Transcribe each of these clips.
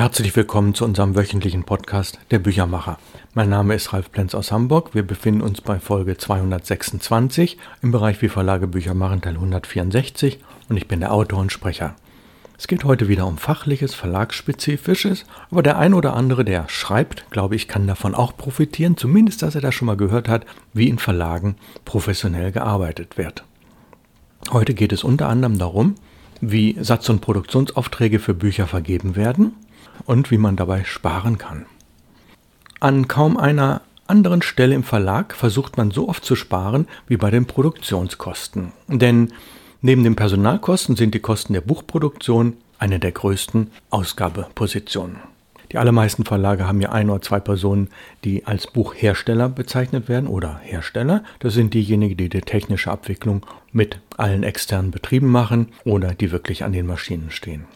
Herzlich willkommen zu unserem wöchentlichen Podcast Der Büchermacher. Mein Name ist Ralf Plenz aus Hamburg. Wir befinden uns bei Folge 226 im Bereich Wie Verlage Bücher machen, Teil 164 und ich bin der Autor und Sprecher. Es geht heute wieder um fachliches, verlagsspezifisches, aber der ein oder andere, der schreibt, glaube ich, kann davon auch profitieren, zumindest, dass er das schon mal gehört hat, wie in Verlagen professionell gearbeitet wird. Heute geht es unter anderem darum, wie Satz- und Produktionsaufträge für Bücher vergeben werden und wie man dabei sparen kann. An kaum einer anderen Stelle im Verlag versucht man so oft zu sparen wie bei den Produktionskosten. Denn neben den Personalkosten sind die Kosten der Buchproduktion eine der größten Ausgabepositionen. Die allermeisten Verlage haben ja ein oder zwei Personen, die als Buchhersteller bezeichnet werden oder Hersteller. Das sind diejenigen, die die technische Abwicklung mit allen externen Betrieben machen oder die wirklich an den Maschinen stehen.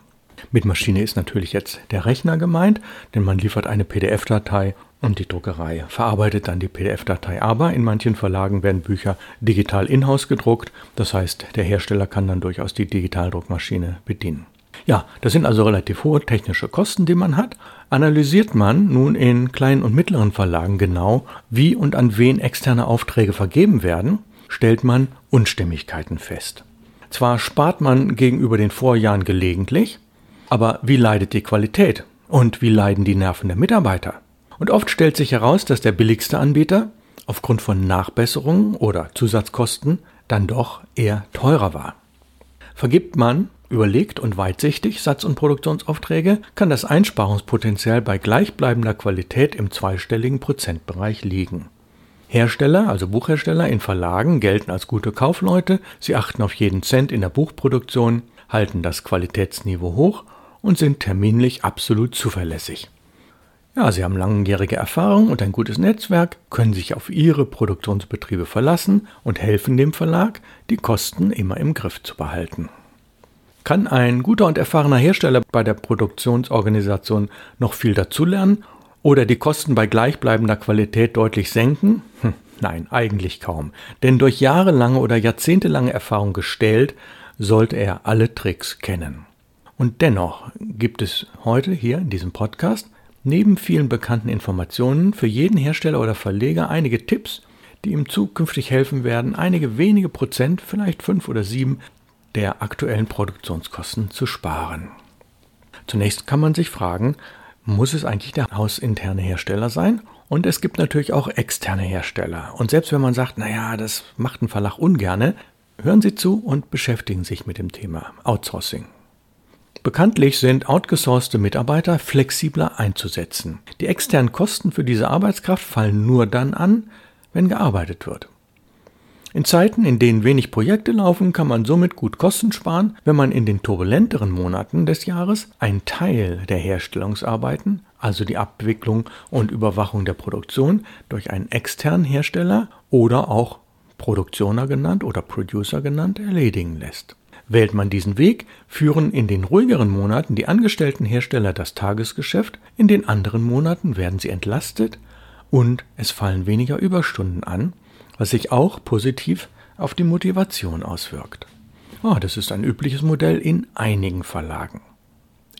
Mit Maschine ist natürlich jetzt der Rechner gemeint, denn man liefert eine PDF-Datei und die Druckerei verarbeitet dann die PDF-Datei. Aber in manchen Verlagen werden Bücher digital in-house gedruckt. Das heißt, der Hersteller kann dann durchaus die Digitaldruckmaschine bedienen. Ja, das sind also relativ hohe technische Kosten, die man hat. Analysiert man nun in kleinen und mittleren Verlagen genau, wie und an wen externe Aufträge vergeben werden, stellt man Unstimmigkeiten fest. Zwar spart man gegenüber den Vorjahren gelegentlich, aber wie leidet die Qualität? Und wie leiden die Nerven der Mitarbeiter? Und oft stellt sich heraus, dass der billigste Anbieter aufgrund von Nachbesserungen oder Zusatzkosten dann doch eher teurer war. Vergibt man überlegt und weitsichtig Satz- und Produktionsaufträge, kann das Einsparungspotenzial bei gleichbleibender Qualität im zweistelligen Prozentbereich liegen. Hersteller, also Buchhersteller in Verlagen, gelten als gute Kaufleute, sie achten auf jeden Cent in der Buchproduktion, halten das Qualitätsniveau hoch und sind terminlich absolut zuverlässig. Ja, sie haben langjährige Erfahrung und ein gutes Netzwerk, können sich auf ihre Produktionsbetriebe verlassen und helfen dem Verlag, die Kosten immer im Griff zu behalten. Kann ein guter und erfahrener Hersteller bei der Produktionsorganisation noch viel dazulernen oder die Kosten bei gleichbleibender Qualität deutlich senken? Hm, nein, eigentlich kaum. Denn durch jahrelange oder jahrzehntelange Erfahrung gestellt, sollte er alle Tricks kennen. Und dennoch gibt es heute hier in diesem Podcast neben vielen bekannten Informationen für jeden Hersteller oder Verleger einige Tipps, die ihm zukünftig helfen werden, einige wenige Prozent, vielleicht fünf oder sieben, der aktuellen Produktionskosten zu sparen. Zunächst kann man sich fragen, muss es eigentlich der hausinterne Hersteller sein? Und es gibt natürlich auch externe Hersteller. Und selbst wenn man sagt, naja, das macht ein Verlag ungerne, hören Sie zu und beschäftigen sich mit dem Thema Outsourcing. Bekanntlich sind outgesourcete Mitarbeiter flexibler einzusetzen. Die externen Kosten für diese Arbeitskraft fallen nur dann an, wenn gearbeitet wird. In Zeiten, in denen wenig Projekte laufen, kann man somit gut Kosten sparen, wenn man in den turbulenteren Monaten des Jahres einen Teil der Herstellungsarbeiten, also die Abwicklung und Überwachung der Produktion, durch einen externen Hersteller oder auch Produktioner genannt oder Producer genannt erledigen lässt. Wählt man diesen Weg, führen in den ruhigeren Monaten die angestellten Hersteller das Tagesgeschäft, in den anderen Monaten werden sie entlastet und es fallen weniger Überstunden an, was sich auch positiv auf die Motivation auswirkt. Oh, das ist ein übliches Modell in einigen Verlagen.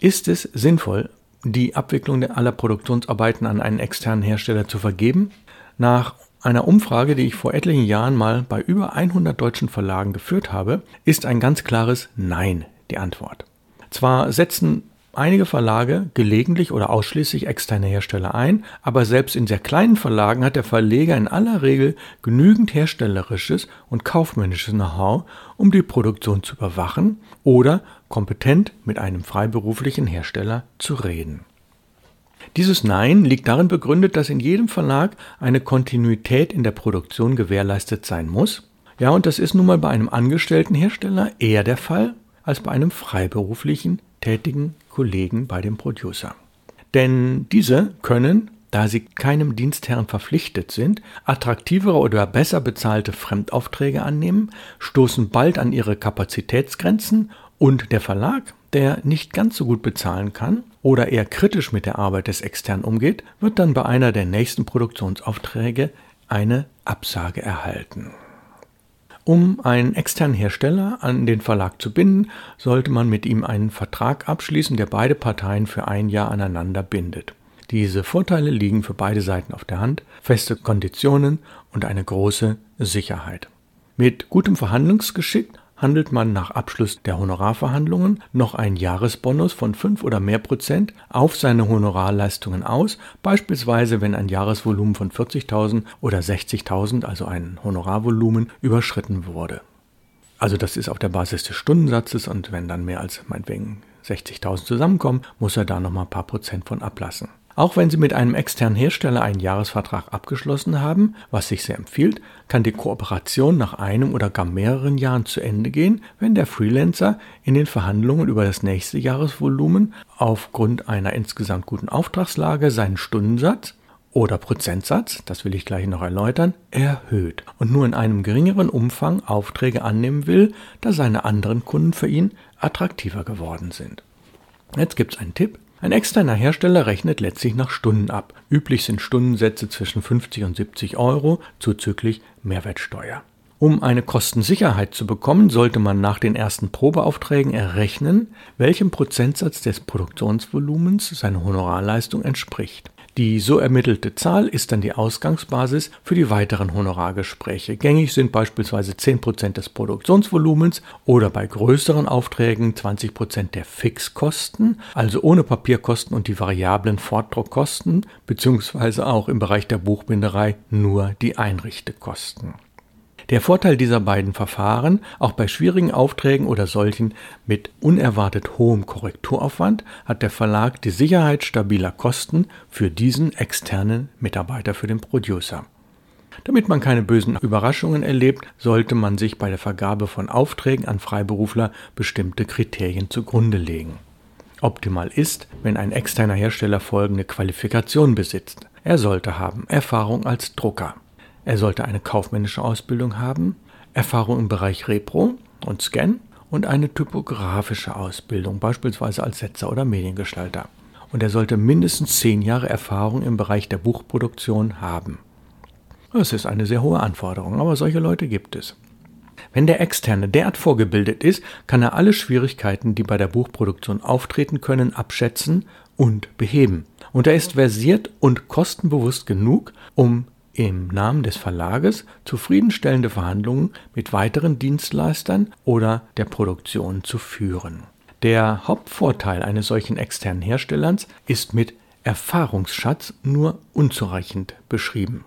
Ist es sinnvoll, die Abwicklung aller Produktionsarbeiten an einen externen Hersteller zu vergeben? Nach einer Umfrage, die ich vor etlichen Jahren mal bei über 100 deutschen Verlagen geführt habe, ist ein ganz klares Nein die Antwort. Zwar setzen einige Verlage gelegentlich oder ausschließlich externe Hersteller ein, aber selbst in sehr kleinen Verlagen hat der Verleger in aller Regel genügend herstellerisches und kaufmännisches Know-how, um die Produktion zu überwachen oder kompetent mit einem freiberuflichen Hersteller zu reden. Dieses Nein liegt darin begründet, dass in jedem Verlag eine Kontinuität in der Produktion gewährleistet sein muss. Ja, und das ist nun mal bei einem angestellten Hersteller eher der Fall als bei einem freiberuflichen tätigen Kollegen bei dem Producer. Denn diese können, da sie keinem Dienstherrn verpflichtet sind, attraktivere oder besser bezahlte Fremdaufträge annehmen, stoßen bald an ihre Kapazitätsgrenzen und der Verlag, der nicht ganz so gut bezahlen kann oder eher kritisch mit der Arbeit des Externen umgeht, wird dann bei einer der nächsten Produktionsaufträge eine Absage erhalten. Um einen externen Hersteller an den Verlag zu binden, sollte man mit ihm einen Vertrag abschließen, der beide Parteien für ein Jahr aneinander bindet. Diese Vorteile liegen für beide Seiten auf der Hand, feste Konditionen und eine große Sicherheit. Mit gutem Verhandlungsgeschick handelt man nach Abschluss der Honorarverhandlungen noch einen Jahresbonus von 5 oder mehr Prozent auf seine Honorarleistungen aus, beispielsweise wenn ein Jahresvolumen von 40.000 oder 60.000, also ein Honorarvolumen, überschritten wurde. Also das ist auf der Basis des Stundensatzes und wenn dann mehr als meinetwegen 60.000 zusammenkommen, muss er da nochmal ein paar Prozent von ablassen. Auch wenn Sie mit einem externen Hersteller einen Jahresvertrag abgeschlossen haben, was sich sehr empfiehlt, kann die Kooperation nach einem oder gar mehreren Jahren zu Ende gehen, wenn der Freelancer in den Verhandlungen über das nächste Jahresvolumen aufgrund einer insgesamt guten Auftragslage seinen Stundensatz oder Prozentsatz, das will ich gleich noch erläutern, erhöht und nur in einem geringeren Umfang Aufträge annehmen will, da seine anderen Kunden für ihn attraktiver geworden sind. Jetzt gibt es einen Tipp, ein externer Hersteller rechnet letztlich nach Stunden ab. Üblich sind Stundensätze zwischen 50 und 70 Euro zuzüglich Mehrwertsteuer. Um eine Kostensicherheit zu bekommen, sollte man nach den ersten Probeaufträgen errechnen, welchem Prozentsatz des Produktionsvolumens seine Honorarleistung entspricht. Die so ermittelte Zahl ist dann die Ausgangsbasis für die weiteren Honorargespräche. Gängig sind beispielsweise 10% des Produktionsvolumens oder bei größeren Aufträgen 20% der Fixkosten, also ohne Papierkosten und die variablen Fortdruckkosten, beziehungsweise auch im Bereich der Buchbinderei nur die Einrichtekosten. Der Vorteil dieser beiden Verfahren, auch bei schwierigen Aufträgen oder solchen mit unerwartet hohem Korrekturaufwand, hat der Verlag die Sicherheit stabiler Kosten für diesen externen Mitarbeiter für den Producer. Damit man keine bösen Überraschungen erlebt, sollte man sich bei der Vergabe von Aufträgen an Freiberufler bestimmte Kriterien zugrunde legen. Optimal ist, wenn ein externer Hersteller folgende Qualifikation besitzt. Er sollte haben Erfahrung als Drucker. Er sollte eine kaufmännische Ausbildung haben, Erfahrung im Bereich Repro und Scan und eine typografische Ausbildung, beispielsweise als Setzer oder Mediengestalter. Und er sollte mindestens zehn Jahre Erfahrung im Bereich der Buchproduktion haben. Das ist eine sehr hohe Anforderung, aber solche Leute gibt es. Wenn der Externe derart vorgebildet ist, kann er alle Schwierigkeiten, die bei der Buchproduktion auftreten können, abschätzen und beheben. Und er ist versiert und kostenbewusst genug, um im Namen des Verlages zufriedenstellende Verhandlungen mit weiteren Dienstleistern oder der Produktion zu führen. Der Hauptvorteil eines solchen externen Herstellers ist mit Erfahrungsschatz nur unzureichend beschrieben.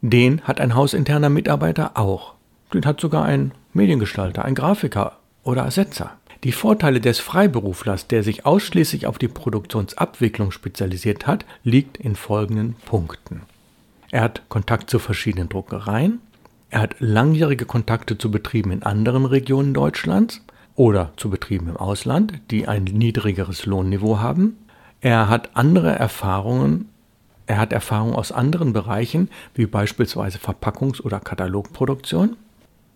Den hat ein hausinterner Mitarbeiter auch. Den hat sogar ein Mediengestalter, ein Grafiker oder Ersetzer. Die Vorteile des Freiberuflers, der sich ausschließlich auf die Produktionsabwicklung spezialisiert hat, liegt in folgenden Punkten. Er hat Kontakt zu verschiedenen Druckereien. Er hat langjährige Kontakte zu Betrieben in anderen Regionen Deutschlands oder zu Betrieben im Ausland, die ein niedrigeres Lohnniveau haben. Er hat andere Erfahrungen. Er hat Erfahrungen aus anderen Bereichen, wie beispielsweise Verpackungs- oder Katalogproduktion.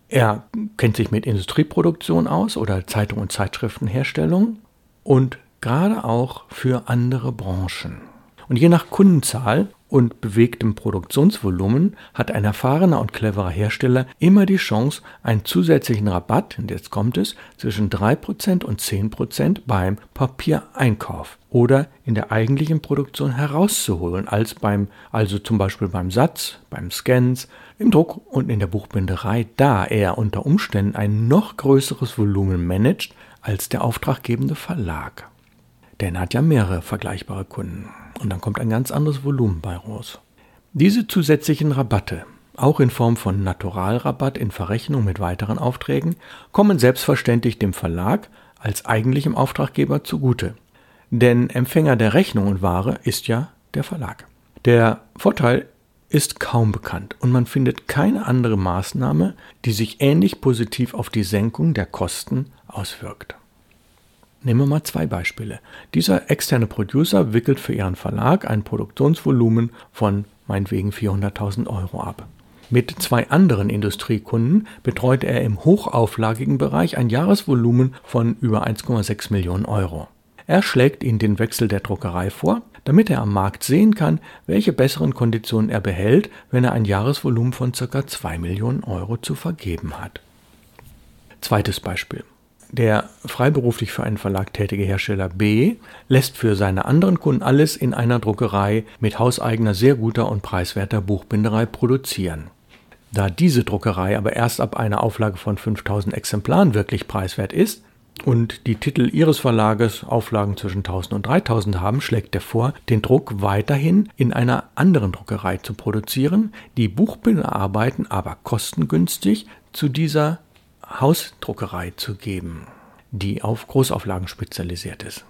Er kennt sich mit Industrieproduktion aus oder Zeitung- und Zeitschriftenherstellung und gerade auch für andere Branchen. Und je nach Kundenzahl und bewegtem Produktionsvolumen hat ein erfahrener und cleverer Hersteller immer die Chance, einen zusätzlichen Rabatt, und jetzt kommt es, zwischen 3% und 10% beim Papiereinkauf oder in der eigentlichen Produktion herauszuholen, als beim, also zum Beispiel beim Satz, beim Scans, im Druck und in der Buchbinderei, da er unter Umständen ein noch größeres Volumen managt als der auftraggebende Verlag. Denn er hat ja mehrere vergleichbare Kunden. Und dann kommt ein ganz anderes Volumen bei raus. Diese zusätzlichen Rabatte, auch in Form von Naturalrabatt in Verrechnung mit weiteren Aufträgen, kommen selbstverständlich dem Verlag als eigentlichem Auftraggeber zugute. Denn Empfänger der Rechnung und Ware ist ja der Verlag. Der Vorteil ist kaum bekannt und man findet keine andere Maßnahme, die sich ähnlich positiv auf die Senkung der Kosten auswirkt. Nehmen wir mal zwei Beispiele. Dieser externe Producer wickelt für ihren Verlag ein Produktionsvolumen von meinetwegen 400.000 Euro ab. Mit zwei anderen Industriekunden betreut er im hochauflagigen Bereich ein Jahresvolumen von über 1,6 Millionen Euro. Er schlägt ihnen den Wechsel der Druckerei vor, damit er am Markt sehen kann, welche besseren Konditionen er behält, wenn er ein Jahresvolumen von ca. 2 Millionen Euro zu vergeben hat. Zweites Beispiel. Der freiberuflich für einen Verlag tätige Hersteller B lässt für seine anderen Kunden alles in einer Druckerei mit hauseigener sehr guter und preiswerter Buchbinderei produzieren. Da diese Druckerei aber erst ab einer Auflage von 5000 Exemplaren wirklich preiswert ist und die Titel ihres Verlages Auflagen zwischen 1000 und 3000 haben, schlägt er vor, den Druck weiterhin in einer anderen Druckerei zu produzieren, die Buchbinderarbeiten aber kostengünstig zu dieser Hausdruckerei zu geben, die auf Großauflagen spezialisiert ist.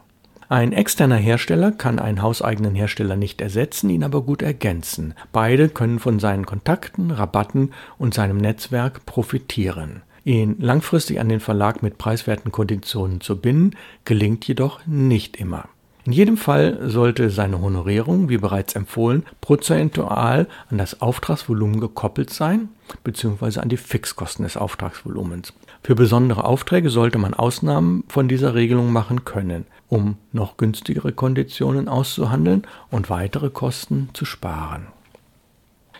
Ein externer Hersteller kann einen hauseigenen Hersteller nicht ersetzen, ihn aber gut ergänzen. Beide können von seinen Kontakten, Rabatten und seinem Netzwerk profitieren. Ihn langfristig an den Verlag mit preiswerten Konditionen zu binden, gelingt jedoch nicht immer. In jedem Fall sollte seine Honorierung, wie bereits empfohlen, prozentual an das Auftragsvolumen gekoppelt sein bzw. an die Fixkosten des Auftragsvolumens. Für besondere Aufträge sollte man Ausnahmen von dieser Regelung machen können, um noch günstigere Konditionen auszuhandeln und weitere Kosten zu sparen.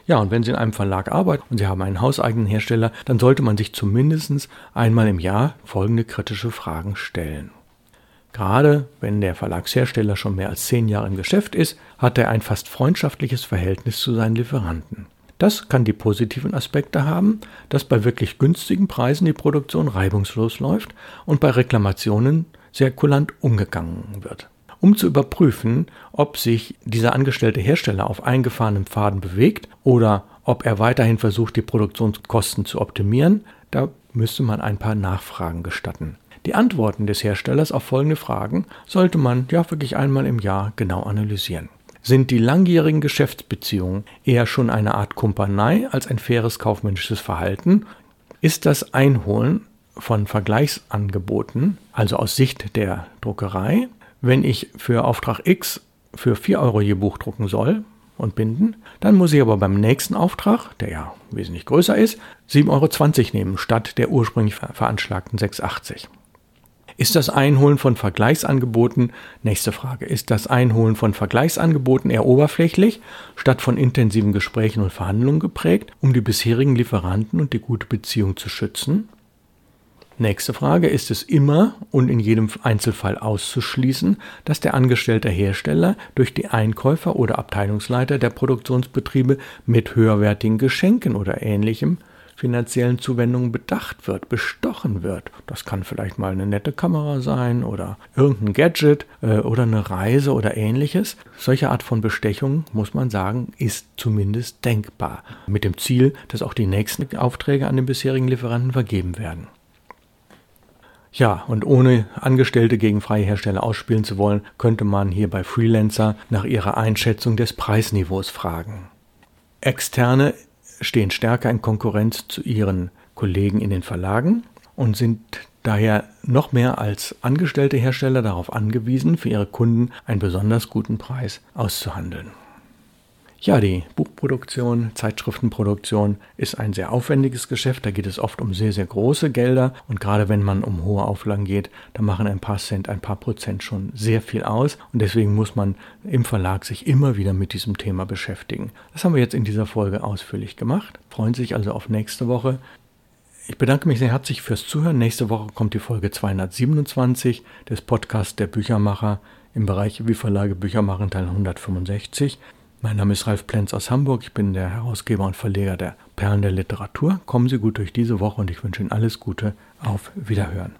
Ja, und wenn Sie in einem Verlag arbeiten und Sie haben einen hauseigenen Hersteller, dann sollte man sich zumindest einmal im Jahr folgende kritische Fragen stellen. Gerade wenn der Verlagshersteller schon mehr als zehn Jahre im Geschäft ist, hat er ein fast freundschaftliches Verhältnis zu seinen Lieferanten. Das kann die positiven Aspekte haben, dass bei wirklich günstigen Preisen die Produktion reibungslos läuft und bei Reklamationen sehr kulant umgegangen wird. Um zu überprüfen, ob sich dieser angestellte Hersteller auf eingefahrenem Faden bewegt oder ob er weiterhin versucht, die Produktionskosten zu optimieren, da müsste man ein paar Nachfragen gestatten. Die Antworten des Herstellers auf folgende Fragen sollte man ja wirklich einmal im Jahr genau analysieren. Sind die langjährigen Geschäftsbeziehungen eher schon eine Art Kumpanei als ein faires kaufmännisches Verhalten? Ist das Einholen von Vergleichsangeboten, also aus Sicht der Druckerei, wenn ich für Auftrag X für 4 Euro je Buch drucken soll und binden, dann muss ich aber beim nächsten Auftrag, der ja wesentlich größer ist, 7,20 Euro nehmen statt der ursprünglich veranschlagten 6,80 ist das Einholen von Vergleichsangeboten, nächste Frage, ist das Einholen von Vergleichsangeboten eher oberflächlich, statt von intensiven Gesprächen und Verhandlungen geprägt, um die bisherigen Lieferanten und die gute Beziehung zu schützen? Nächste Frage, ist es immer und in jedem Einzelfall auszuschließen, dass der angestellte Hersteller durch die Einkäufer oder Abteilungsleiter der Produktionsbetriebe mit höherwertigen Geschenken oder ähnlichem finanziellen Zuwendungen bedacht wird, bestochen wird. Das kann vielleicht mal eine nette Kamera sein oder irgendein Gadget äh, oder eine Reise oder ähnliches. Solche Art von Bestechung, muss man sagen, ist zumindest denkbar. Mit dem Ziel, dass auch die nächsten Aufträge an den bisherigen Lieferanten vergeben werden. Ja, und ohne Angestellte gegen freie Hersteller ausspielen zu wollen, könnte man hier bei Freelancer nach ihrer Einschätzung des Preisniveaus fragen. Externe stehen stärker in Konkurrenz zu ihren Kollegen in den Verlagen und sind daher noch mehr als angestellte Hersteller darauf angewiesen, für ihre Kunden einen besonders guten Preis auszuhandeln. Ja, die Buchproduktion, Zeitschriftenproduktion ist ein sehr aufwendiges Geschäft. Da geht es oft um sehr, sehr große Gelder. Und gerade wenn man um hohe Auflagen geht, da machen ein paar Cent, ein paar Prozent schon sehr viel aus. Und deswegen muss man im Verlag sich immer wieder mit diesem Thema beschäftigen. Das haben wir jetzt in dieser Folge ausführlich gemacht. Freuen sich also auf nächste Woche. Ich bedanke mich sehr herzlich fürs Zuhören. Nächste Woche kommt die Folge 227 des Podcasts der Büchermacher im Bereich Wie Verlage Bücher machen, Teil 165. Mein Name ist Ralf Plenz aus Hamburg. Ich bin der Herausgeber und Verleger der Perlen der Literatur. Kommen Sie gut durch diese Woche und ich wünsche Ihnen alles Gute. Auf Wiederhören.